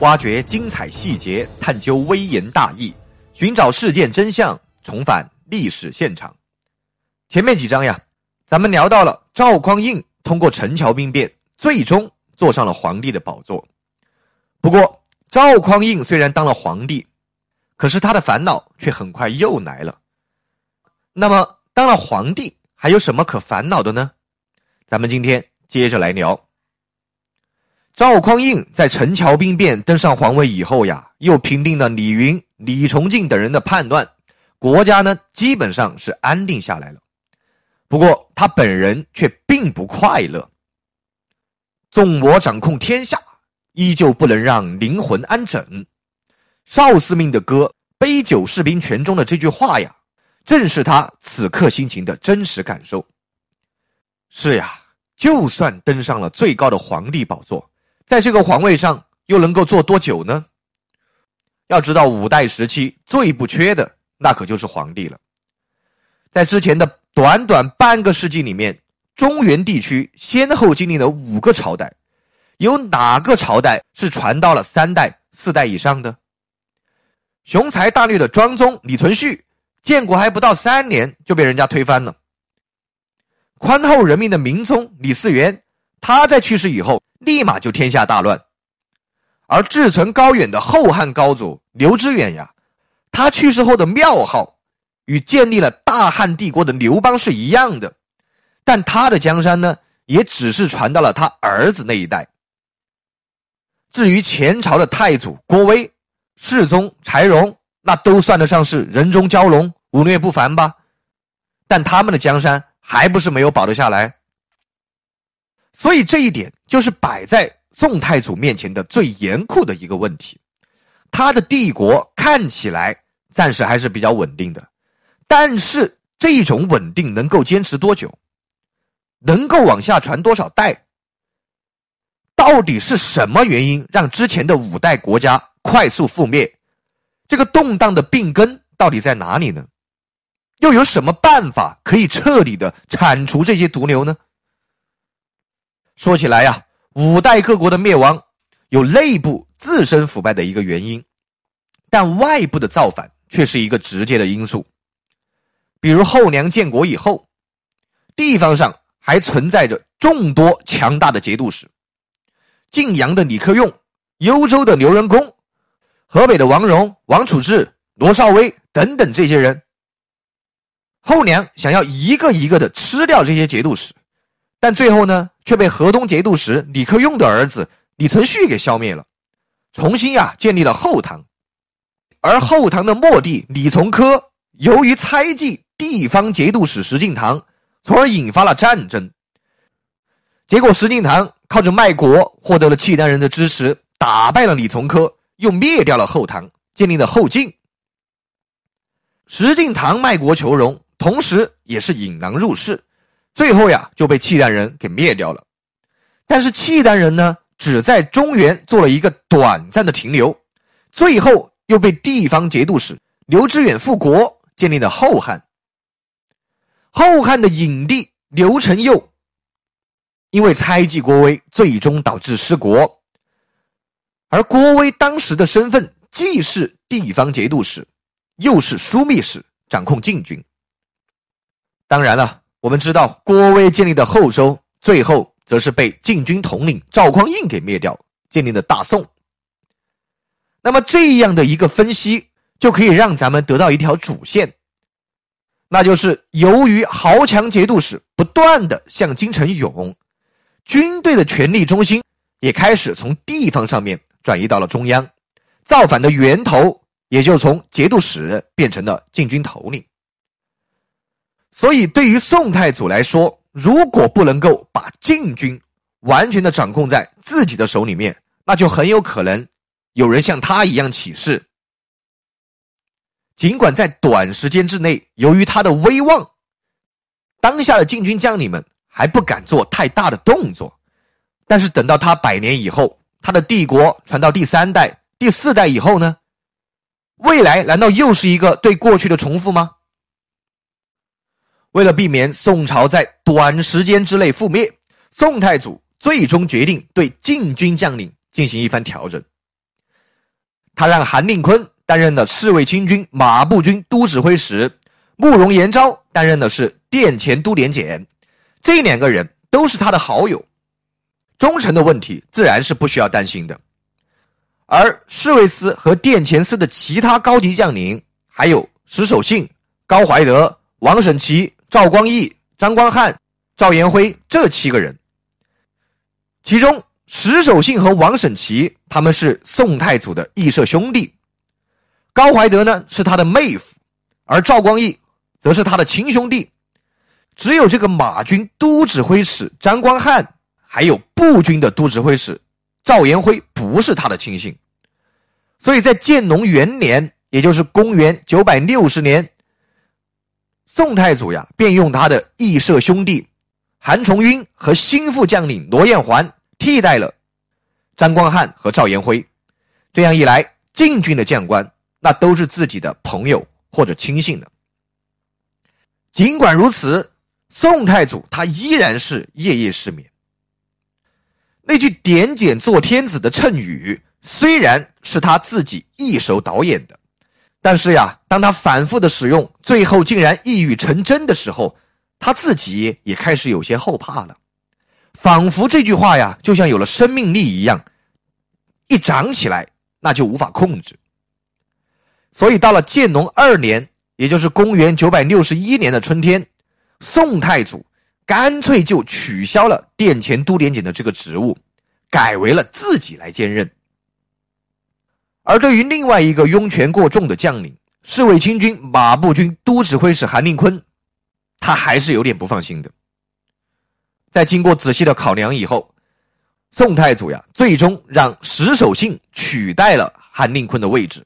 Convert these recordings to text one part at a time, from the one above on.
挖掘精彩细节，探究微言大义，寻找事件真相，重返历史现场。前面几章呀，咱们聊到了赵匡胤通过陈桥兵变，最终坐上了皇帝的宝座。不过，赵匡胤虽然当了皇帝，可是他的烦恼却很快又来了。那么，当了皇帝还有什么可烦恼的呢？咱们今天接着来聊。赵匡胤在陈桥兵变登上皇位以后呀，又平定了李云、李崇敬等人的叛乱，国家呢基本上是安定下来了。不过他本人却并不快乐。纵我掌控天下，依旧不能让灵魂安枕。邵思命的歌《杯酒释兵权》中的这句话呀，正是他此刻心情的真实感受。是呀，就算登上了最高的皇帝宝座。在这个皇位上又能够坐多久呢？要知道，五代时期最不缺的那可就是皇帝了。在之前的短短半个世纪里面，中原地区先后经历了五个朝代，有哪个朝代是传到了三代、四代以上的？雄才大略的庄宗李存勖，建国还不到三年就被人家推翻了。宽厚人民的明宗李嗣源，他在去世以后。立马就天下大乱，而志存高远的后汉高祖刘知远呀，他去世后的庙号与建立了大汉帝国的刘邦是一样的，但他的江山呢，也只是传到了他儿子那一代。至于前朝的太祖郭威、世宗柴荣，那都算得上是人中蛟龙，武略不凡吧，但他们的江山还不是没有保得下来。所以这一点就是摆在宋太祖面前的最严酷的一个问题，他的帝国看起来暂时还是比较稳定的，但是这种稳定能够坚持多久？能够往下传多少代？到底是什么原因让之前的五代国家快速覆灭？这个动荡的病根到底在哪里呢？又有什么办法可以彻底的铲除这些毒瘤呢？说起来呀，五代各国的灭亡有内部自身腐败的一个原因，但外部的造反却是一个直接的因素。比如后梁建国以后，地方上还存在着众多强大的节度使，晋阳的李克用、幽州的刘仁恭、河北的王戎、王处志、罗绍威等等这些人。后梁想要一个一个的吃掉这些节度使。但最后呢，却被河东节度使李克用的儿子李存勖给消灭了，重新呀建立了后唐。而后唐的末帝李从珂，由于猜忌地方节度使石敬瑭，从而引发了战争。结果石敬瑭靠着卖国获得了契丹人的支持，打败了李从珂，又灭掉了后唐，建立了后晋。石敬瑭卖国求荣，同时也是引狼入室。最后呀，就被契丹人给灭掉了。但是契丹人呢，只在中原做了一个短暂的停留，最后又被地方节度使刘知远复国，建立了后汉。后汉的影帝刘承佑，因为猜忌郭威，最终导致失国。而郭威当时的身份既是地方节度使，又是枢密使，掌控禁军。当然了。我们知道，郭威建立的后周，最后则是被禁军统领赵匡胤给灭掉，建立了大宋。那么这样的一个分析，就可以让咱们得到一条主线，那就是由于豪强节度使不断的向京城涌，军队的权力中心也开始从地方上面转移到了中央，造反的源头也就从节度使变成了禁军头领。所以，对于宋太祖来说，如果不能够把禁军完全的掌控在自己的手里面，那就很有可能有人像他一样起事。尽管在短时间之内，由于他的威望，当下的禁军将领们还不敢做太大的动作，但是等到他百年以后，他的帝国传到第三代、第四代以后呢？未来难道又是一个对过去的重复吗？为了避免宋朝在短时间之内覆灭，宋太祖最终决定对禁军将领进行一番调整。他让韩令坤担任了侍卫亲军马步军都指挥使，慕容延昭担任的是殿前都点检，这两个人都是他的好友，忠诚的问题自然是不需要担心的。而侍卫司和殿前司的其他高级将领，还有石守信、高怀德、王审琦、赵光义、张光汉、赵延辉这七个人，其中石守信和王审琦他们是宋太祖的义社兄弟，高怀德呢是他的妹夫，而赵光义则是他的亲兄弟，只有这个马军都指挥使张光汉，还有步军的都指挥使赵延辉不是他的亲信。所以在建隆元年，也就是公元九百六十年，宋太祖呀便用他的义社兄弟韩重晕和心腹将领罗彦环替代了张光汉和赵延辉。这样一来，禁军的将官那都是自己的朋友或者亲信的。尽管如此，宋太祖他依然是夜夜失眠。那句“点检做天子”的谶语。虽然是他自己一手导演的，但是呀，当他反复的使用，最后竟然一语成真的时候，他自己也开始有些后怕了，仿佛这句话呀，就像有了生命力一样，一长起来那就无法控制。所以到了建隆二年，也就是公元九百六十一年的春天，宋太祖干脆就取消了殿前都点检的这个职务，改为了自己来兼任。而对于另外一个拥权过重的将领，侍卫亲军马步军都指挥使韩令坤，他还是有点不放心的。在经过仔细的考量以后，宋太祖呀，最终让石守信取代了韩令坤的位置。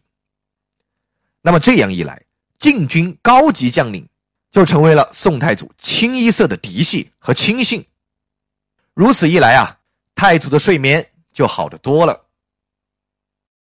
那么这样一来，禁军高级将领就成为了宋太祖清一色的嫡系和亲信。如此一来啊，太祖的睡眠就好得多了。